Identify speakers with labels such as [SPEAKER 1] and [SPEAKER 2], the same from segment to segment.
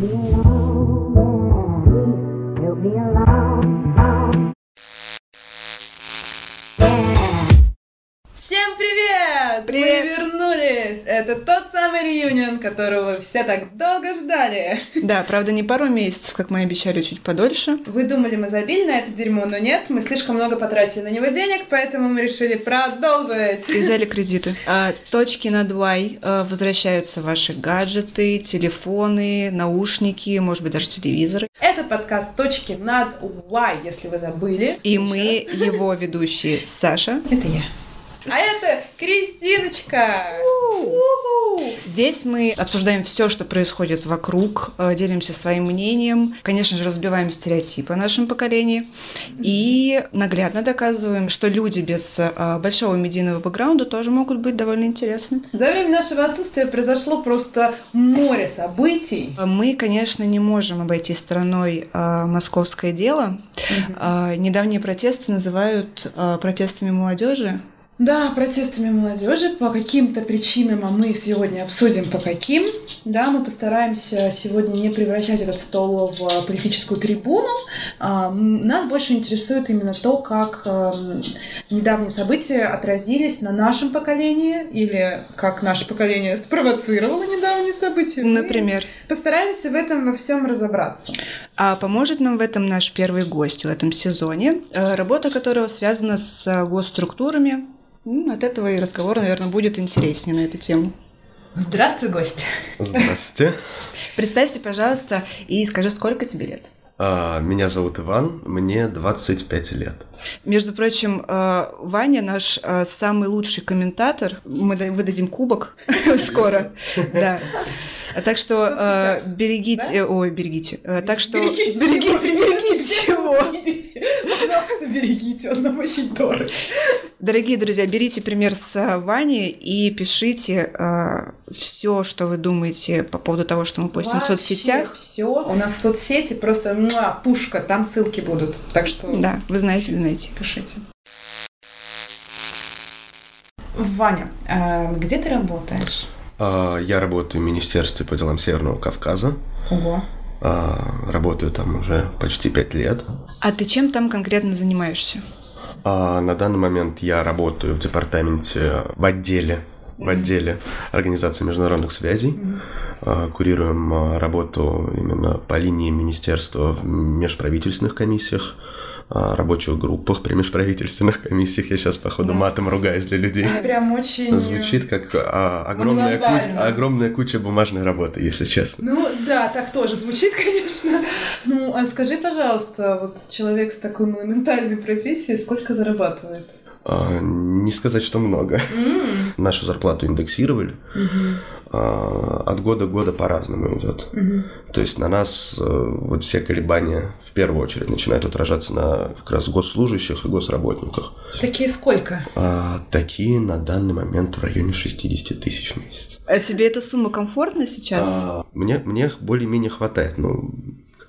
[SPEAKER 1] me alone. Help me.
[SPEAKER 2] Которого все так долго ждали.
[SPEAKER 3] Да, правда, не пару месяцев, как мы обещали, чуть подольше.
[SPEAKER 2] Вы думали, мы забили на это дерьмо, но нет, мы слишком много потратили на него денег, поэтому мы решили продолжить.
[SPEAKER 3] И взяли кредиты. А, точки над Y а, возвращаются ваши гаджеты, телефоны, наушники, может быть, даже телевизоры.
[SPEAKER 2] Это подкаст «Точки над Y», если вы забыли.
[SPEAKER 3] И мы его ведущие Саша.
[SPEAKER 2] Это я. А это Кристиночка!
[SPEAKER 3] Здесь мы обсуждаем все, что происходит вокруг, э, делимся своим мнением, конечно же, разбиваем стереотипы о нашем поколении и наглядно доказываем, что люди без э, большого медийного бэкграунда тоже могут быть довольно интересны.
[SPEAKER 2] За время нашего отсутствия произошло просто море событий.
[SPEAKER 3] Мы, конечно, не можем обойти стороной э, московское дело. Э, недавние протесты называют э, протестами молодежи.
[SPEAKER 2] Да, протестами молодежи по каким-то причинам, а мы сегодня обсудим по каким. Да, мы постараемся сегодня не превращать этот стол в политическую трибуну. А, Нас больше интересует именно то, как эм, недавние события отразились на нашем поколении или как наше поколение спровоцировало недавние события. Мы
[SPEAKER 3] Например.
[SPEAKER 2] Постараемся в этом во всем разобраться.
[SPEAKER 3] А поможет нам в этом наш первый гость в этом сезоне, э, работа которого связана с э, госструктурами. От этого и разговор, наверное, будет интереснее на эту тему.
[SPEAKER 2] Здравствуй, гость.
[SPEAKER 4] Здравствуйте.
[SPEAKER 3] Представься, пожалуйста, и скажи, сколько тебе лет.
[SPEAKER 4] А, Меня зовут Иван, мне 25 лет.
[SPEAKER 3] Между прочим, э, Ваня наш э, самый лучший комментатор. Мы да- выдадим кубок скоро. Да. А Так что э, берегите,
[SPEAKER 2] Да?
[SPEAKER 3] э, ой, берегите. Э, Так что
[SPEAKER 2] Берегите
[SPEAKER 3] берегите,
[SPEAKER 2] его,
[SPEAKER 3] берегите.
[SPEAKER 2] Берегите. Пожалуйста, берегите, он нам очень дорог.
[SPEAKER 3] Дорогие друзья, берите пример с э, Вани и пишите все, что вы думаете по поводу того, что мы постим в соцсетях.
[SPEAKER 2] Все. У нас соцсети просто муа, пушка, там ссылки будут. Так что
[SPEAKER 3] Да, вы знаете, вы знаете.
[SPEAKER 2] пишите. Ваня, а где ты работаешь?
[SPEAKER 4] А, Я работаю в Министерстве по делам Северного Кавказа.
[SPEAKER 2] Ого.
[SPEAKER 4] А, Работаю там уже почти 5 лет.
[SPEAKER 3] А ты чем там конкретно занимаешься?
[SPEAKER 4] А На данный момент я работаю в департаменте, в отделе, в отделе Организации международных связей. Курируем работу именно по линии министерства в межправительственных комиссиях, рабочих группах при межправительственных комиссиях. Я сейчас, походу, матом ругаюсь для людей.
[SPEAKER 2] Прям очень...
[SPEAKER 4] Звучит как а, огромная, куча, огромная куча бумажной работы, если честно.
[SPEAKER 2] Ну да, так тоже звучит, конечно. Ну, а скажи, пожалуйста, вот человек с такой монументальной профессией сколько зарабатывает?
[SPEAKER 4] А, не сказать, что много.
[SPEAKER 2] М,
[SPEAKER 4] Нашу зарплату индексировали. а, от года к году по-разному идет.
[SPEAKER 2] мгм.
[SPEAKER 4] То есть на нас э, вот все колебания в первую очередь начинают отражаться на как раз госслужащих и госработниках.
[SPEAKER 2] Такие сколько?
[SPEAKER 4] А, такие на данный момент в районе 60 тысяч в месяц.
[SPEAKER 3] А тебе эта сумма комфортна сейчас?
[SPEAKER 4] А, мне, мне более-менее хватает, но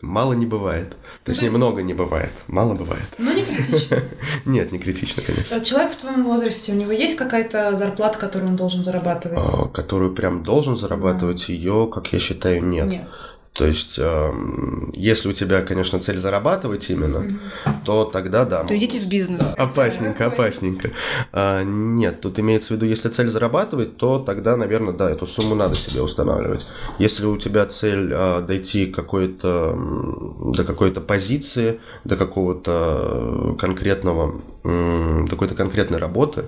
[SPEAKER 4] мало не бывает. Точнее,
[SPEAKER 2] есть-
[SPEAKER 4] много не бывает. Мало бывает.
[SPEAKER 2] Ну, не критично.
[SPEAKER 4] Нет, не критично, конечно.
[SPEAKER 2] Человек в твоем возрасте, у него есть какая-то зарплата, которую он должен зарабатывать?
[SPEAKER 4] А, Которую прям должен зарабатывать ее, как я считаю, нет. То есть, эм, если у тебя, конечно, цель зарабатывать именно,
[SPEAKER 2] Мгм.
[SPEAKER 4] то тогда да.
[SPEAKER 3] То идите в бизнес.
[SPEAKER 4] Опасненько, опасненько. А, нет, тут имеется в виду, если цель зарабатывать, то тогда, наверное, да, эту сумму надо себе устанавливать. Если у тебя цель а, дойти какой-то, до какой-то позиции, до какого-то конкретного, до какой-то конкретной работы,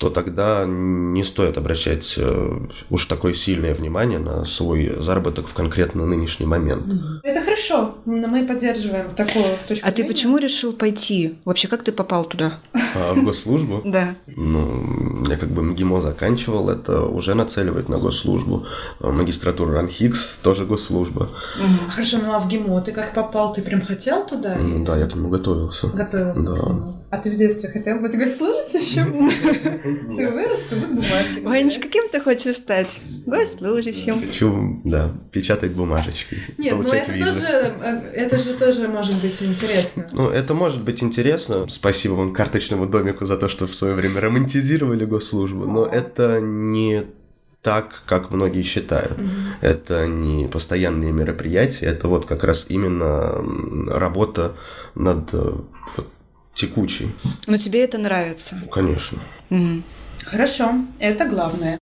[SPEAKER 4] то тогда не стоит обращать э, уж такое сильное внимание на свой заработок в конкретно нынешний момент.
[SPEAKER 2] Это хорошо, но мы поддерживаем такую точку
[SPEAKER 3] А ты
[SPEAKER 2] зрения.
[SPEAKER 3] почему решил пойти? Вообще, как ты попал туда?
[SPEAKER 4] А в госслужбу
[SPEAKER 3] Да.
[SPEAKER 4] Ну, я как бы МГИМО заканчивал, это уже нацеливает на госслужбу. А Магистратура РАНХИКС тоже госслужба.
[SPEAKER 2] Хорошо, ну а в ГИМО ты как попал? Ты прям хотел туда?
[SPEAKER 4] Ну да, я к нему готовился.
[SPEAKER 2] Готовился
[SPEAKER 4] Да.
[SPEAKER 2] к нему. А ты в детстве хотел быть госслужащим? Ты вырос, ты будь бумажкой.
[SPEAKER 3] Ванечка, кем ты хочешь стать? Госслужащим.
[SPEAKER 4] Хочу, да, печатать бумажечкой,
[SPEAKER 2] Нет, ну это
[SPEAKER 4] визы.
[SPEAKER 2] тоже, э, это же тоже может быть интересно.
[SPEAKER 4] Ну, это может быть интересно. Спасибо вам карточному домику за то, что в свое время романтизировали госслужбу. Но это не так, как многие считают.
[SPEAKER 2] Мгм.
[SPEAKER 4] Это не постоянные мероприятия, это вот как раз именно работа над э, текучей.
[SPEAKER 3] Но тебе это нравится.
[SPEAKER 4] Ну, конечно.
[SPEAKER 3] Мгм.
[SPEAKER 2] Хорошо, это главное.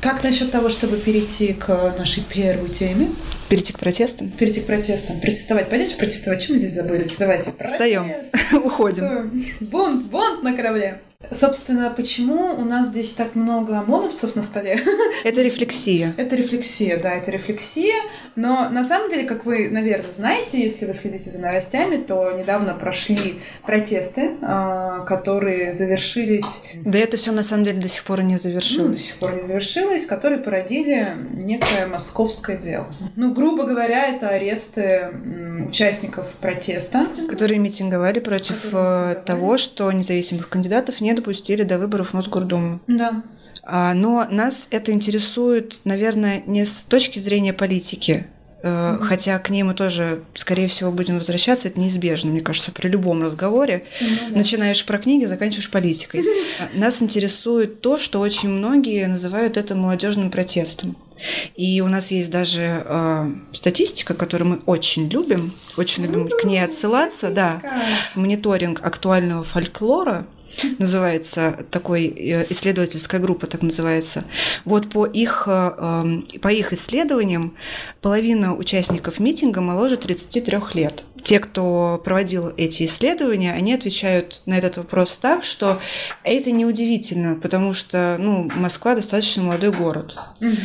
[SPEAKER 2] Как насчет того, чтобы перейти к нашей первой теме?
[SPEAKER 3] Перейти к протестам?
[SPEAKER 2] Перейти к протестам. Протестовать. Пойдемте протестовать. Чем мы здесь забыли? Давайте.
[SPEAKER 3] Встаем. Уходим.
[SPEAKER 2] Бунт, бунт на корабле. Собственно, почему у нас здесь так много ОМОНовцев на столе?
[SPEAKER 3] Это рефлексия.
[SPEAKER 2] Это рефлексия, да, это рефлексия. Но на самом деле, как вы, наверное, знаете, если вы следите за новостями, то недавно прошли протесты, а, которые завершились
[SPEAKER 3] Да это все на самом деле до сих пор не
[SPEAKER 2] ну, до
[SPEAKER 3] завершилось.
[SPEAKER 2] сих пор не завершилось, которые породили некое московское дело. Ну, грубо говоря, это аресты участников протеста.
[SPEAKER 3] Которые митинговали против
[SPEAKER 2] Которые
[SPEAKER 3] э,
[SPEAKER 2] митинговали.
[SPEAKER 3] того, что независимых кандидатов не допустили до выборов в Мосгордуму.
[SPEAKER 2] Да.
[SPEAKER 3] А, Но нас это интересует, наверное, не с точки зрения политики,
[SPEAKER 2] Мгм.
[SPEAKER 3] хотя к ней мы тоже, скорее всего, будем возвращаться, это неизбежно, мне кажется, при любом разговоре.
[SPEAKER 2] Да.
[SPEAKER 3] Начинаешь про книги, заканчиваешь политикой. Нас интересует то, что очень многие называют это молодежным протестом. И у нас есть даже э, статистика, которую мы очень любим, очень любим к ней отсылаться, да. Мониторинг актуального фольклора называется такой э, исследовательская группа так называется. Вот по их э, эм, по их исследованиям половина участников митинга моложе 33 лет. Те, кто проводил эти исследования, они отвечают на этот вопрос так, что это неудивительно, потому что ну, Москва достаточно молодой город.
[SPEAKER 2] Мгм.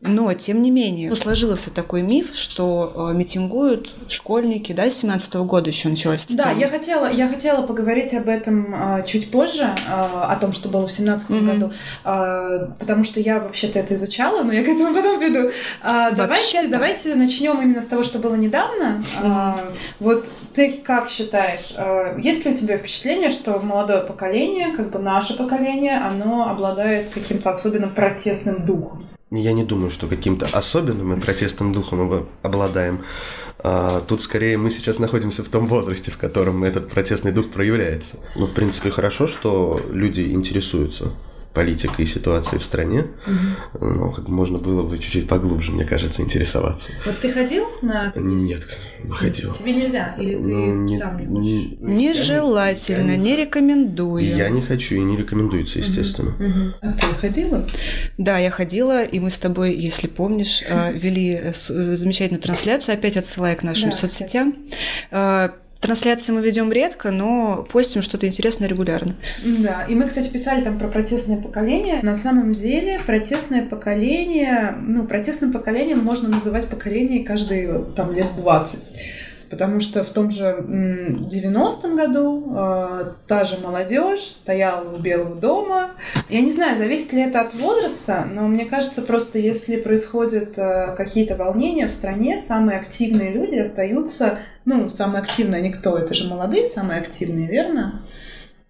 [SPEAKER 3] Но, тем не менее, сложился такой миф, что э, митингуют школьники, да, с 17 года еще началась эта
[SPEAKER 2] Да, я хотела, я хотела поговорить об этом а, чуть позже, а, о том, что было в семнадцатом
[SPEAKER 3] Мгм.
[SPEAKER 2] году, а, потому что я вообще-то это изучала, но я к этому потом приду. А, давайте, давайте начнем именно с того, что было недавно. А, вот ты как считаешь, а, есть ли у тебя впечатление, что молодое поколение, как бы наше поколение, оно обладает каким-то особенным протестным духом?
[SPEAKER 4] Я не думаю, что каким-то особенным и протестным духом мы обладаем. А, Тут скорее мы сейчас находимся в том возрасте, в котором этот протестный дух проявляется. Ну, в принципе, хорошо, что люди интересуются политикой и ситуацией в стране. Но как бы можно было бы чуть-чуть поглубже, мне кажется, интересоваться.
[SPEAKER 2] Вот ты ходил на...
[SPEAKER 4] Нет, не ходил.
[SPEAKER 2] Тебе нельзя, или ты
[SPEAKER 4] Ну, не-
[SPEAKER 2] сам не хочешь?
[SPEAKER 4] не-
[SPEAKER 3] Нежелательно,
[SPEAKER 4] не-
[SPEAKER 3] не рекомендую.
[SPEAKER 4] Я не хочу и не рекомендуется, естественно.
[SPEAKER 2] Мгм. А ты ходила?
[SPEAKER 3] Да, я ходила, и мы с тобой, если помнишь, э, вели э, э, замечательную трансляцию, опять отсылая к нашим
[SPEAKER 2] Да,
[SPEAKER 3] соцсетям. Э, Трансляции мы ведем редко, но постим что-то интересное регулярно.
[SPEAKER 2] Да, и мы, кстати, писали там про протестное поколение. На самом деле протестное поколение, ну, протестным поколением можно называть поколение каждые там лет 20. Потому что в том же м, 90-м году э, та же молодежь стояла у Белого дома. Я не знаю, зависит ли это от возраста, но мне кажется, просто если происходят э, какие-то волнения в стране, самые активные люди остаются, ну, самые активные никто, это же молодые, самые активные, верно?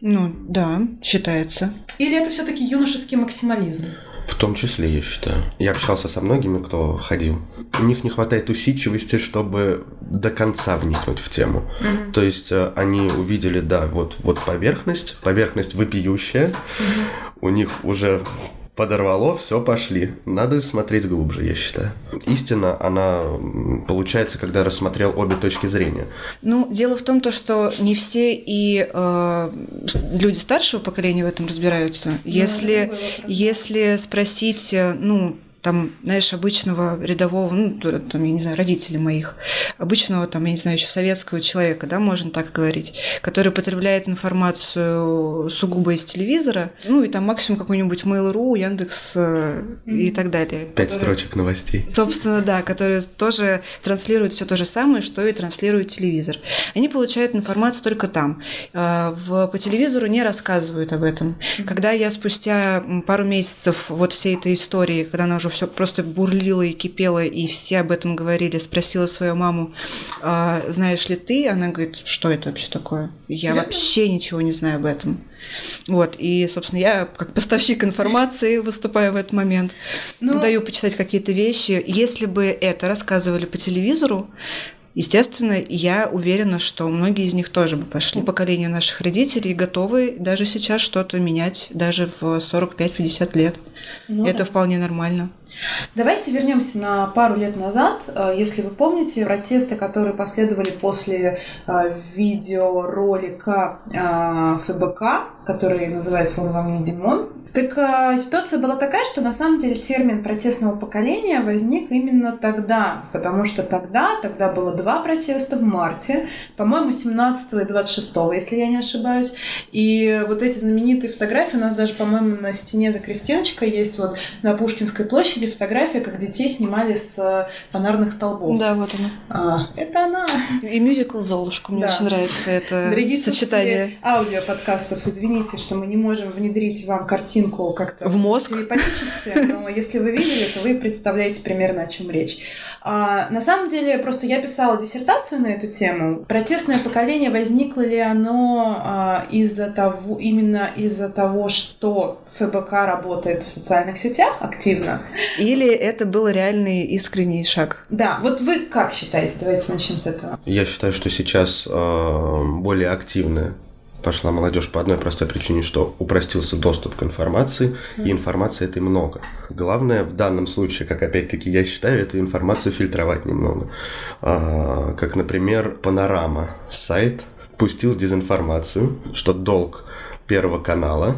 [SPEAKER 3] Ну, да, считается.
[SPEAKER 2] Или это все-таки юношеский максимализм?
[SPEAKER 4] В том числе, я считаю. Я общался со многими, кто ходил. У них не хватает усидчивости, чтобы до конца вникнуть в тему. То есть э, они увидели, да, вот, вот поверхность, поверхность вопиющая, у них уже подорвало, все, пошли. Надо смотреть глубже, я считаю. Истина, она получается, когда рассмотрел обе точки зрения.
[SPEAKER 3] Ну, дело в том, то, что не все и э, люди старшего поколения в этом разбираются.
[SPEAKER 2] Ну,
[SPEAKER 3] Если, если спросить, э, ну, там, знаешь, обычного рядового, ну, там, я не знаю, родителей моих, обычного, там, я не знаю, еще советского человека, да, можно так говорить, который потребляет информацию сугубо из телевизора, ну, и там максимум какой-нибудь Mail.ru, Яндекс э, и так далее.
[SPEAKER 4] Пять
[SPEAKER 3] Который-
[SPEAKER 4] строчек новостей.
[SPEAKER 3] Собственно, да, которые тоже транслируют все то же самое, что и транслирует телевизор. Они получают информацию только там. А, В, по телевизору не рассказывают об этом. Когда я спустя пару месяцев вот всей этой истории, когда она уже все просто бурлила и кипела, и все об этом говорили, спросила свою маму, «А, знаешь ли ты? Она говорит, что это вообще такое? Я вообще ничего не знаю об этом. Вот, и, собственно, я как поставщик информации выступаю в этот момент
[SPEAKER 2] Ну,
[SPEAKER 3] даю почитать какие-то вещи. Если бы это рассказывали по телевизору, естественно, я уверена, что многие из них тоже бы пошли. Поколение наших родителей готовы даже сейчас что-то менять, даже в 45-50 лет.
[SPEAKER 2] Ну
[SPEAKER 3] Это
[SPEAKER 2] да.
[SPEAKER 3] вполне нормально.
[SPEAKER 2] Давайте вернемся на пару лет назад. Э, Если вы помните, протесты, которые последовали после э, видеоролика э, ФБК, который называется «Он вам не Димон», так ситуация была такая, что на самом деле термин протестного поколения возник именно тогда, потому что тогда, тогда было два протеста в марте, по-моему, 17 и 26, если я не ошибаюсь, и вот эти знаменитые фотографии, у нас даже, по-моему, на стене за Кристиночкой есть вот на Пушкинской площади фотография, как детей снимали с э, фонарных столбов.
[SPEAKER 3] Да, вот оно.
[SPEAKER 2] А, это она.
[SPEAKER 3] И мюзикл «Золушка». Мне
[SPEAKER 2] Да.
[SPEAKER 3] очень нравится это
[SPEAKER 2] Дорогие
[SPEAKER 3] сочетание.
[SPEAKER 2] слушатели аудиоподкастов, извините, что мы не можем внедрить вам картинку как-то
[SPEAKER 3] В мозг.
[SPEAKER 2] телепатически, но если вы видели, то вы представляете примерно, о чем речь. А, на самом деле, просто я писала диссертацию на эту тему. Протестное поколение, возникло ли оно а, из-за того, именно из-за того, что ФБК работает в социальных сетях активно?
[SPEAKER 3] Или это был реальный искренний шаг?
[SPEAKER 2] Да, вот вы как считаете? Давайте начнем с этого.
[SPEAKER 4] Я считаю, что сейчас э, более активная пошла молодежь по одной простой причине, что упростился доступ к информации, и информации этой много. Главное в данном случае, как опять-таки я считаю, эту информацию фильтровать немного. А, как, например, Панорама, сайт, пустил дезинформацию, что долг Первого канала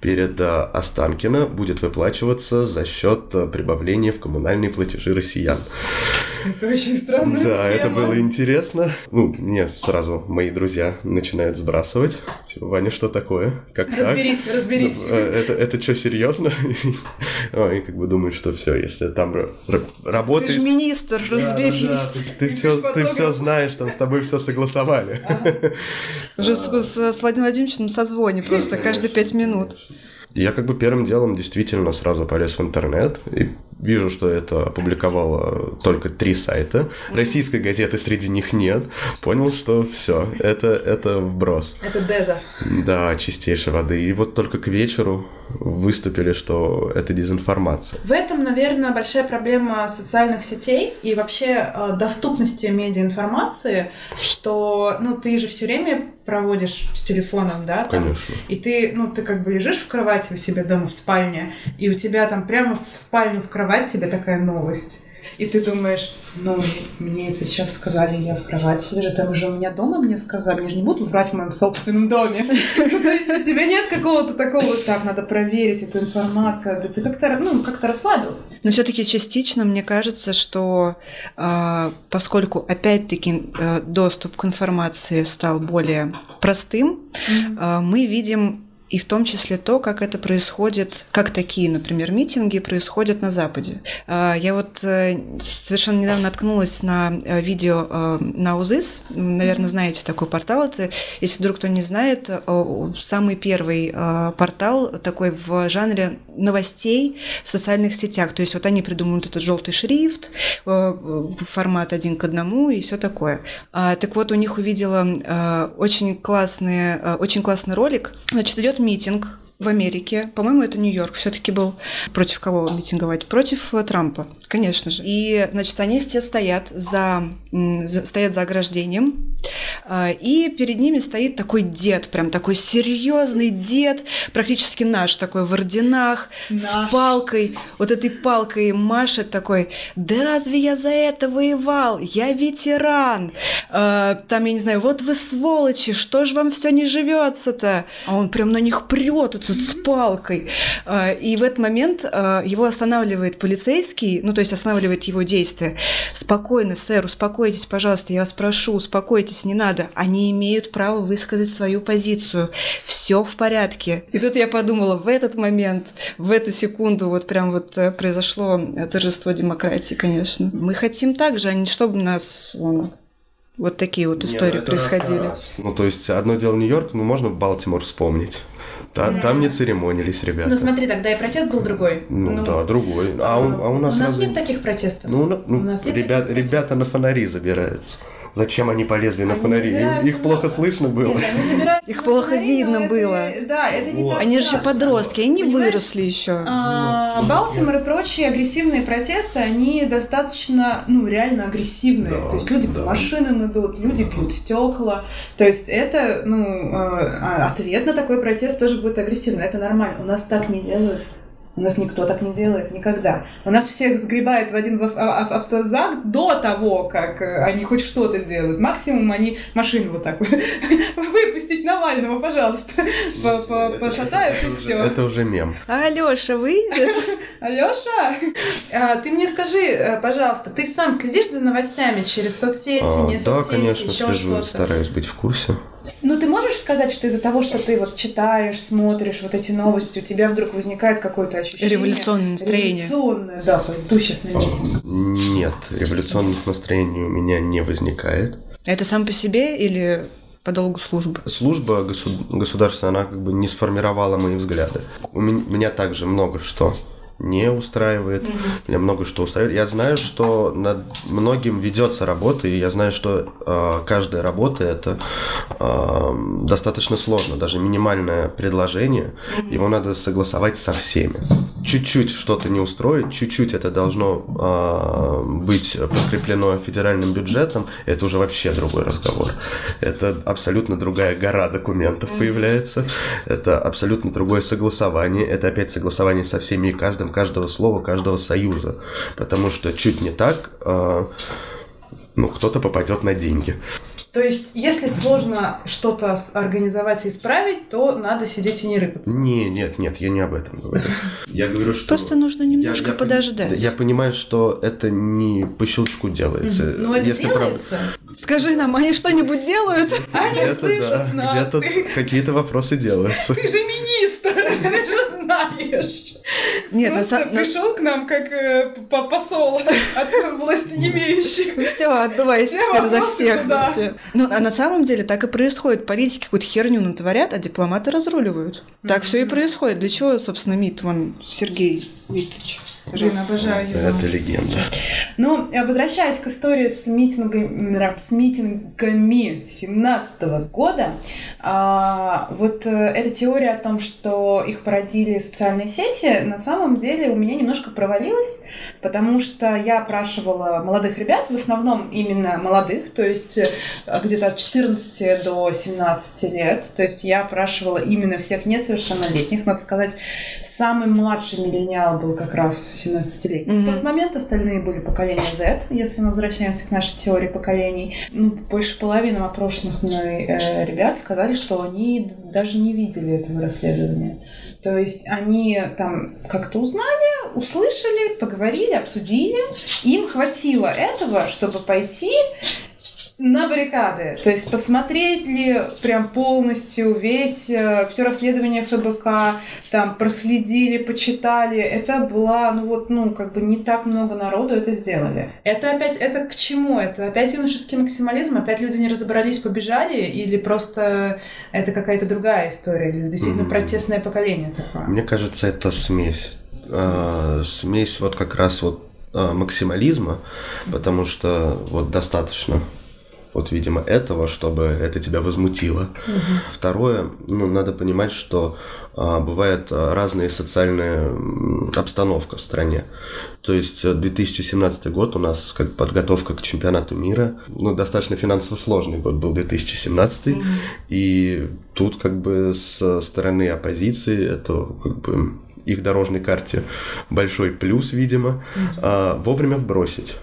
[SPEAKER 4] перед э, Останкино будет выплачиваться за счет э, прибавления в коммунальные платежи россиян.
[SPEAKER 2] Это очень странная
[SPEAKER 4] Да, это
[SPEAKER 2] схема.
[SPEAKER 4] было интересно. Ну, мне сразу мои друзья начинают сбрасывать. Типа, Ваня, что такое? Как так?
[SPEAKER 2] Разберись, разберись.
[SPEAKER 4] Ну, э, Это, это что, серьезно? Ой, как бы думают, что все, если там ра- ра-
[SPEAKER 3] Ты
[SPEAKER 4] работаешь...
[SPEAKER 3] же министр, разберись.
[SPEAKER 4] ты, все, знаешь, там с тобой все согласовали.
[SPEAKER 3] Уже с, Владимиром Владимировичем созвоне просто каждые пять минут.
[SPEAKER 4] Я как бы первым делом действительно сразу полез в интернет и вижу, что это опубликовало только три сайта. Российской газеты среди них нет. Понял, что все, это, это вброс.
[SPEAKER 2] Это Деза.
[SPEAKER 4] Да, чистейшей воды. И вот только к вечеру выступили, что это дезинформация.
[SPEAKER 2] В этом, наверное, большая проблема социальных сетей и вообще э, доступности медиаинформации, что, ну, ты же все время проводишь с телефоном, да, там,
[SPEAKER 4] Конечно.
[SPEAKER 2] и ты, ну, ты как бы лежишь в кровати у себя дома в спальне, и у тебя там прямо в спальню в кровать тебе такая новость. И ты думаешь, ну, мне это сейчас сказали, я в кровати лежу, там уже у меня дома мне сказали, мне же не будут врать в моем собственном доме. Ну, То есть у тебя нет какого-то такого, так, надо проверить эту информацию, ты как-то, ну, как-то расслабился.
[SPEAKER 3] Но все-таки частично мне кажется, что э, поскольку опять-таки э, доступ к информации стал более простым, э, мы видим и в том числе то, как это происходит, как такие, например, митинги происходят на Западе. Э, Я вот э, совершенно недавно наткнулась на э, видео э, на УЗИС. Наверное, знаете такой портал. Это, если вдруг кто не знает, самый первый портал такой в жанре новостей в социальных сетях. То есть вот они придумывают этот желтый шрифт, формат один к одному и все такое. А, Так вот, у них увидела очень классный, очень классный ролик. Значит, идет митинг в Америке. По-моему, это Нью-Йорк все-таки был. Против кого митинговать? Против э, Трампа, конечно же. И, значит, они все стоят за, за- стоят за ограждением, а, и перед ними стоит такой дед, прям такой серьезный дед, практически наш такой в орденах, с
[SPEAKER 2] Наш.
[SPEAKER 3] палкой, вот этой палкой машет такой, да разве я за это воевал? Я ветеран. А, Там, я не знаю, вот вы сволочи, что ж вам все не живется-то? А он прям на них прет вот с палкой. А, И в этот момент а, его останавливает полицейский, ну, то есть останавливает его действия. Спокойно, сэр, успокойтесь, пожалуйста, я вас прошу, успокойтесь, не надо. Они имеют право высказать свою позицию. Все в порядке. И тут я подумала, в этот момент, в эту секунду вот прям вот э, произошло торжество демократии, конечно. Мы хотим так же, а не чтобы у нас э, вот такие вот истории происходили.
[SPEAKER 4] Ну, то есть, одно дело Нью-Йорк, ну, можно Балтимор вспомнить. Та-
[SPEAKER 2] Да.
[SPEAKER 4] Там не церемонились ребята.
[SPEAKER 2] Ну смотри, тогда и протест был другой.
[SPEAKER 4] Ну, да, другой. А у, а у нас, разве-
[SPEAKER 2] нет таких протестов.
[SPEAKER 4] Ну, ну, ну,
[SPEAKER 2] У нас
[SPEAKER 4] ребят, ребята на фонари забираются. Зачем они полезли на
[SPEAKER 2] Они
[SPEAKER 4] фонари? Их плохо слышно было.
[SPEAKER 2] Нет,
[SPEAKER 3] Их плохо
[SPEAKER 2] фонари,
[SPEAKER 3] видно
[SPEAKER 2] но это-
[SPEAKER 3] было.
[SPEAKER 2] Да, это не
[SPEAKER 4] Вот.
[SPEAKER 2] так
[SPEAKER 3] Они же подростки, они не
[SPEAKER 2] Понимаешь?
[SPEAKER 3] выросли еще.
[SPEAKER 2] А, Балтимор и прочие агрессивные протесты, они достаточно, ну, реально агрессивные.
[SPEAKER 4] Да,
[SPEAKER 2] То есть люди
[SPEAKER 4] да.
[SPEAKER 2] по машинам идут, люди пьют стекла. То есть это, ну, э, а ответ на такой протест тоже будет агрессивный. Это нормально. У нас так не делают. У нас никто так не делает никогда. У нас всех сгребают в один в- автозак до того, как э, они хоть что-то делают. Максимум они машину вот так вот выпустить Навального, пожалуйста, пошатают и
[SPEAKER 4] уже-
[SPEAKER 2] все.
[SPEAKER 4] Это уже мем.
[SPEAKER 3] А Алёша выйдет?
[SPEAKER 2] Алёша, а, ты мне скажи, э, пожалуйста, ты сам следишь за новостями через соцсети,
[SPEAKER 4] А,
[SPEAKER 2] не
[SPEAKER 4] да,
[SPEAKER 2] соцсети,
[SPEAKER 4] конечно,
[SPEAKER 2] еще
[SPEAKER 4] слежу, стараюсь быть в курсе.
[SPEAKER 2] Ну, ты можешь сказать, что из-за того, что ты вот читаешь, смотришь вот эти новости, у тебя вдруг возникает какое-то ощущение...
[SPEAKER 3] Революционное настроение.
[SPEAKER 2] Революционное, да, пойду сейчас на митинг.
[SPEAKER 4] Нет, революционных настроений у меня не возникает.
[SPEAKER 3] Это сам по себе или по долгу службы?
[SPEAKER 4] Служба госу- государства, она как бы не сформировала мои взгляды. У мен- меня также много что не устраивает, меня много что устраивает. Я знаю, что над многим ведется работа, и я знаю, что э, каждая работа это э, достаточно сложно. Даже минимальное предложение, его надо согласовать со всеми. Чуть-чуть что-то не устроить, чуть-чуть это должно э, быть подкреплено федеральным бюджетом, это уже вообще другой разговор. Это абсолютно другая гора документов появляется, это абсолютно другое согласование, это опять согласование со всеми и каждым, каждого слова, каждого союза. Потому что чуть не так, э, ну, кто-то попадет на деньги.
[SPEAKER 2] То есть, если сложно что-то организовать и исправить, то надо сидеть и не рыпаться.
[SPEAKER 4] Не, нет, нет, я не об этом говорю. Я говорю, что...
[SPEAKER 3] Просто нужно немножко
[SPEAKER 4] я пони-
[SPEAKER 3] подождать.
[SPEAKER 4] Я понимаю, что это не по щелчку делается.
[SPEAKER 2] Но Ну, это
[SPEAKER 4] Если правда-
[SPEAKER 2] делается.
[SPEAKER 3] Скажи нам, они что-нибудь делают?
[SPEAKER 2] Они слышат
[SPEAKER 4] да,
[SPEAKER 2] нас.
[SPEAKER 4] где-то какие-то вопросы делаются.
[SPEAKER 2] ты же министр, знаешь.
[SPEAKER 3] Нет, на
[SPEAKER 2] Просто
[SPEAKER 3] самом
[SPEAKER 2] пришел к нам как э, по- посол от власти имеющих.
[SPEAKER 3] Все, отдувайся
[SPEAKER 2] Все
[SPEAKER 3] теперь за всех. всё. Ну, а на самом деле так и происходит. Политики какую-то херню натворят, а дипломаты разруливают. Так все и
[SPEAKER 2] происходит.
[SPEAKER 3] Для чего, собственно, МИД, вон, Сергей Викторович?
[SPEAKER 2] Блин, обожаю его.
[SPEAKER 4] Это легенда.
[SPEAKER 2] Ну, э, возвращаясь к истории с митингами, с митингами 17 года, а, вот э, эта теория о том, что их породили социальные сети, на самом деле у меня немножко провалилась, потому что я опрашивала молодых ребят, в основном именно молодых, то есть э, где-то от 14 до 17 лет, то есть я опрашивала именно всех несовершеннолетних, надо сказать, самый младший миллениал был как раз 17-летний. В
[SPEAKER 3] Мгм.
[SPEAKER 2] тот момент остальные были поколения Z, если мы возвращаемся к нашей теории поколений. Ну, больше половины опрошенных мной э, ребят сказали, что они даже не видели этого расследования. То есть они там как-то узнали, услышали, поговорили, обсудили. Им хватило этого, чтобы пойти на баррикады. То есть посмотреть ли прям полностью весь, все расследование ФБК, там проследили, почитали. Это была, ну вот, ну, как бы не так много народу это сделали. Это опять, это к чему? Это опять юношеский максимализм? Опять люди не разобрались, побежали? Или просто это какая-то другая история? Или действительно
[SPEAKER 4] М.
[SPEAKER 2] протестное поколение такое?
[SPEAKER 4] Мне кажется, это смесь. А, Смесь вот как раз вот а, максимализма, потому что вот достаточно вот, видимо, этого, чтобы это тебя возмутило.
[SPEAKER 2] Мгм.
[SPEAKER 4] Второе, ну, надо понимать, что а, бывает а, разная социальная обстановка в стране. То есть э, 2017 год у нас как подготовка к чемпионату мира, ну, достаточно финансово сложный год был 2017,
[SPEAKER 3] Мгм.
[SPEAKER 4] и тут как бы с стороны оппозиции это как бы их дорожной карте большой плюс, видимо, а, вовремя вбросить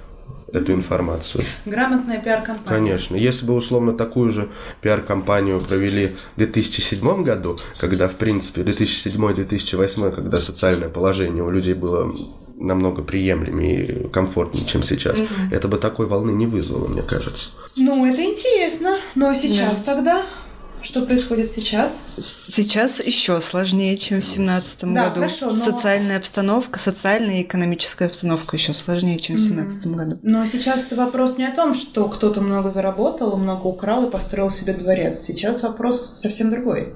[SPEAKER 4] эту информацию.
[SPEAKER 2] Грамотная пиар-компания.
[SPEAKER 4] Конечно. Если бы условно такую же пиар-компанию провели в 2007 году, когда, в принципе, 2007-2008, когда социальное положение у людей было намного приемлемее и комфортнее, чем сейчас,
[SPEAKER 3] Мгм.
[SPEAKER 4] это бы такой волны не вызвало, мне кажется.
[SPEAKER 2] Ну, это интересно. Но сейчас тогда? Что происходит сейчас?
[SPEAKER 3] Сейчас еще сложнее, чем в семнадцатом
[SPEAKER 2] Да,
[SPEAKER 3] году.
[SPEAKER 2] хорошо, но-
[SPEAKER 3] Социальная обстановка, социальная и экономическая обстановка еще сложнее, чем в семнадцатом году.
[SPEAKER 2] Но сейчас вопрос не о том, что кто-то много заработал, много украл и построил себе дворец. Сейчас вопрос совсем другой.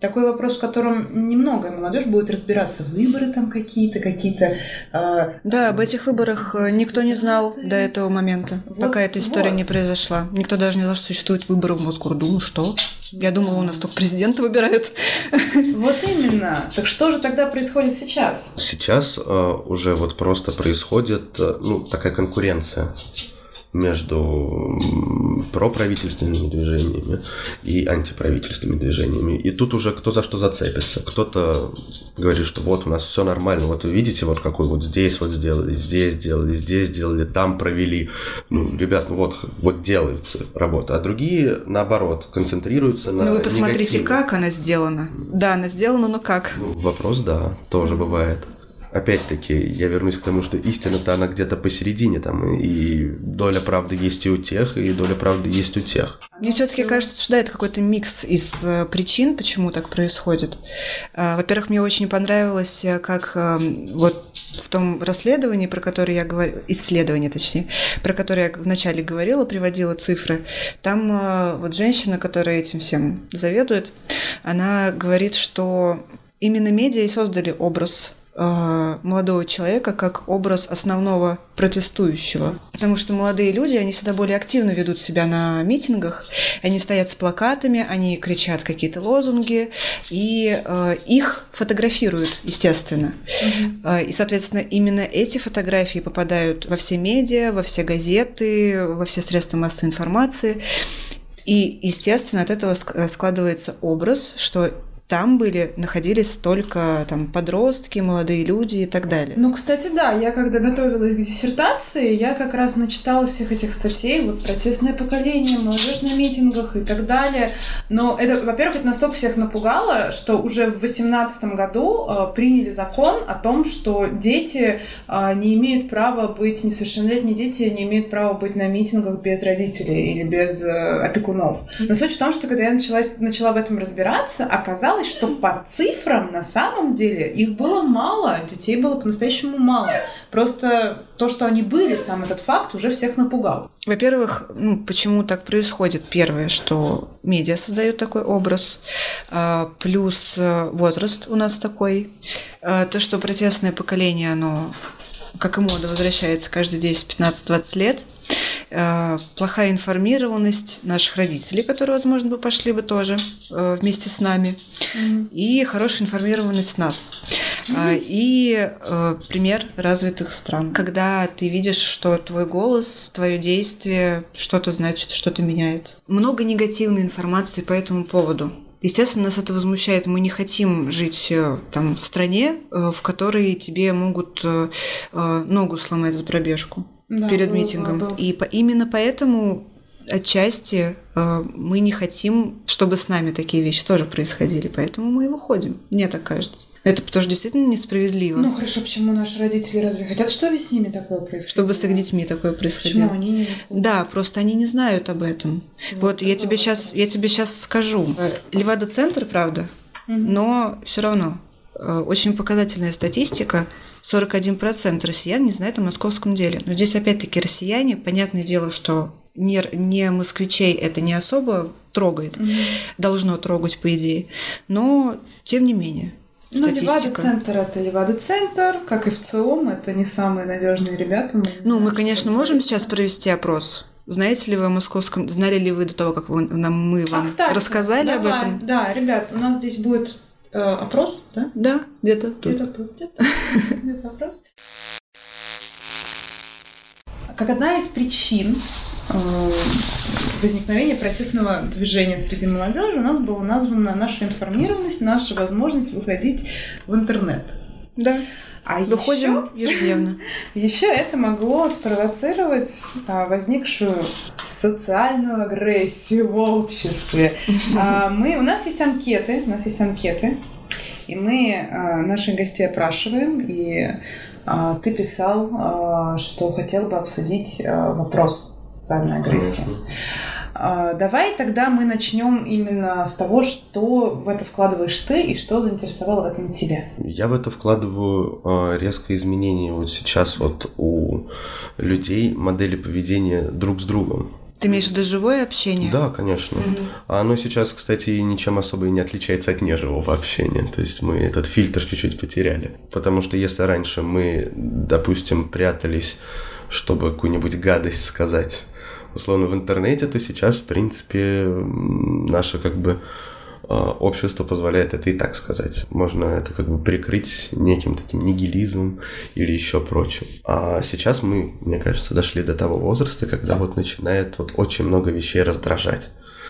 [SPEAKER 2] такой вопрос, в котором немного молодежь будет разбираться. Выборы там какие-то, какие-то... э,
[SPEAKER 3] Да, об этих выборах э, никто не знал до этого момента,
[SPEAKER 2] Вот,
[SPEAKER 3] пока эта история
[SPEAKER 2] вот.
[SPEAKER 3] не произошла. Никто даже не знал, что существуют выборы в Мосгордуму. Что? Я думала, у нас только президента выбирают.
[SPEAKER 2] Вот именно. Так что же тогда происходит сейчас?
[SPEAKER 4] Сейчас э, уже вот просто происходит э, ну, такая конкуренция между проправительственными движениями и антиправительственными движениями. И тут уже кто за что зацепится. Кто-то говорит, что вот у нас все нормально, вот вы видите, вот какой вот здесь вот сделали, здесь сделали, здесь сделали, там провели. Ну, ребят, ну вот, вот делается работа. А другие, наоборот, концентрируются на
[SPEAKER 3] Ну вы посмотрите,
[SPEAKER 4] негативе.
[SPEAKER 3] как она сделана. Да, она сделана, но как?
[SPEAKER 4] Ну, вопрос, да, тоже бывает. Опять-таки, я вернусь к тому, что истина-то она где-то посередине там, и доля правды есть и у тех, и доля правды есть у тех.
[SPEAKER 3] Мне все-таки кажется, что да, это какой-то микс из э, причин, почему так происходит. А, Во-первых, мне очень понравилось, э, как э, вот в том расследовании, про которое я говорю, исследование точнее, про которое я вначале говорила, приводила цифры, там вот женщина, которая этим всем заведует, она говорит, что именно медиа и создали образ молодого человека как образ основного протестующего. Потому что молодые люди, они всегда более активно ведут себя на митингах, они стоят с плакатами, они кричат какие-то лозунги, и э, их фотографируют, естественно. Э, И, соответственно, именно эти фотографии попадают во все медиа, во все газеты, во все средства массовой информации. И, естественно, от этого э, складывается образ, что там были, находились только там подростки, молодые люди и так далее.
[SPEAKER 2] Ну, кстати, да, я когда готовилась к диссертации, я как раз начитала всех этих статей, вот протестное поколение, молодежь на митингах и так далее. Но это, во-первых, это настолько всех напугало, что уже в 2018 году э, приняли закон о том, что дети э, не имеют права быть, несовершеннолетние дети не имеют права быть на митингах без родителей или без э, опекунов. Но суть в том, что когда я начала, начала в этом разбираться, оказалось, что по цифрам на самом деле их было мало, детей было по-настоящему мало. Просто то, что они были, сам этот факт уже всех напугал.
[SPEAKER 3] Во-первых, ну, почему так происходит? Первое, что медиа создают такой образ, а, плюс э, возраст у нас такой. А, То, что протестное поколение, оно как и мода, возвращается каждые 10, 15, 20 лет. А, Плохая информированность наших родителей, которые, возможно, бы пошли бы тоже э, вместе с нами. И хорошая информированность нас. А, И э, пример развитых стран. Когда ты видишь, что твой голос, твое действие что-то значит, что-то меняет. Много негативной информации по этому поводу. Естественно, нас это возмущает. Мы не хотим жить э, там в стране, э, в которой тебе могут э, э, ногу сломать за пробежку
[SPEAKER 2] Да,
[SPEAKER 3] перед
[SPEAKER 2] было,
[SPEAKER 3] митингом.
[SPEAKER 2] было.
[SPEAKER 3] И по- именно поэтому отчасти э, мы не хотим, чтобы с нами такие вещи тоже происходили. Поэтому мы и выходим. Мне так кажется. Это потому что действительно несправедливо.
[SPEAKER 2] Ну хорошо, почему наши родители разве хотят, чтобы с ними такое происходило?
[SPEAKER 3] чтобы с их детьми такое происходило.
[SPEAKER 2] Почему они не выходят?
[SPEAKER 3] Да, просто они не знают об этом. Вот, я тебе сейчас, я тебе сейчас скажу. Э, Левада-центр, правда,
[SPEAKER 2] Мгм.
[SPEAKER 3] но все равно э, очень показательная статистика. 41% россиян не знает о московском деле. Но здесь опять-таки россияне, понятное дело, что не, не москвичей это не особо трогает,
[SPEAKER 2] Мгм.
[SPEAKER 3] должно трогать, по идее. Но, тем не менее,
[SPEAKER 2] Ну. Левада-центр это Левада-центр, как и в ЦИОМ, это не самые надежные ребята. мы
[SPEAKER 3] Ну, мы, конечно, можем сейчас провести опрос. Знаете ли вы о московском... Знали ли вы до того, как вы, нам, мы
[SPEAKER 2] А,
[SPEAKER 3] вам
[SPEAKER 2] кстати,
[SPEAKER 3] рассказали об
[SPEAKER 2] давай.
[SPEAKER 3] этом?
[SPEAKER 2] Да, ребят, у нас здесь будет э, опрос, да?
[SPEAKER 3] Да, где-то тут.
[SPEAKER 2] Где-то тут, где-то, где-то опрос. Как одна из причин э, возникновения протестного движения среди молодежи у нас была названа наша информированность, наша возможность выходить в интернет.
[SPEAKER 3] Да,
[SPEAKER 2] А
[SPEAKER 3] выходим ежедневно.
[SPEAKER 2] Еще это могло спровоцировать а, возникшую социальную агрессию в обществе. А, мы, у нас есть анкеты, у нас есть анкеты, и мы а, наших гостей опрашиваем, и а, ты писал, а, что хотел бы обсудить а, вопрос социальной агрессии. А, Давай тогда мы начнем именно с того, что в это вкладываешь ты и что заинтересовало в этом тебя.
[SPEAKER 4] Я в это вкладываю э, резкое изменение вот сейчас вот у людей модели поведения друг с другом.
[SPEAKER 3] Ты имеешь в виду живое общение?
[SPEAKER 4] Да, конечно. А оно сейчас, кстати, ничем особо и не отличается от неживого общения. То есть мы этот фильтр чуть-чуть потеряли. Потому что если раньше мы, допустим, прятались, чтобы какую-нибудь гадость сказать, условно, в интернете, то сейчас, в принципе, наше как бы а, общество позволяет это и так сказать. Можно это как бы прикрыть неким таким нигилизмом или еще прочим. А сейчас мы, мне кажется, дошли до того возраста, когда вот начинает вот очень много вещей раздражать.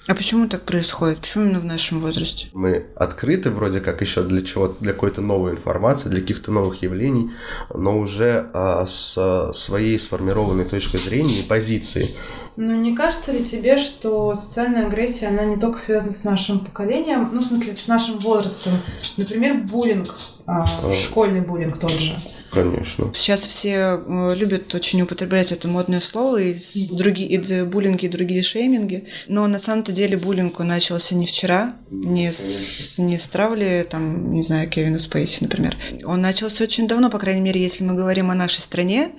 [SPEAKER 3] А почему так происходит? Почему именно в нашем возрасте?
[SPEAKER 4] Мы открыты вроде как еще для чего для какой-то новой информации, для каких-то новых явлений, но уже а, с своей сформированной точкой зрения и позиции.
[SPEAKER 2] Ну, не кажется ли тебе, что социальная агрессия, она не только связана с нашим поколением, ну, в смысле, с нашим возрастом? Например, буллинг, а,
[SPEAKER 4] А.
[SPEAKER 2] школьный буллинг тот же.
[SPEAKER 4] Конечно.
[SPEAKER 3] Сейчас все любят очень употреблять это модное слово, и, другие, и буллинги, и другие шейминги. Но на самом-то деле буллинг начался не вчера, не с, не с травли, там, не знаю, Кевина Спейси, например. Он начался очень давно, по крайней мере, если мы говорим о нашей стране.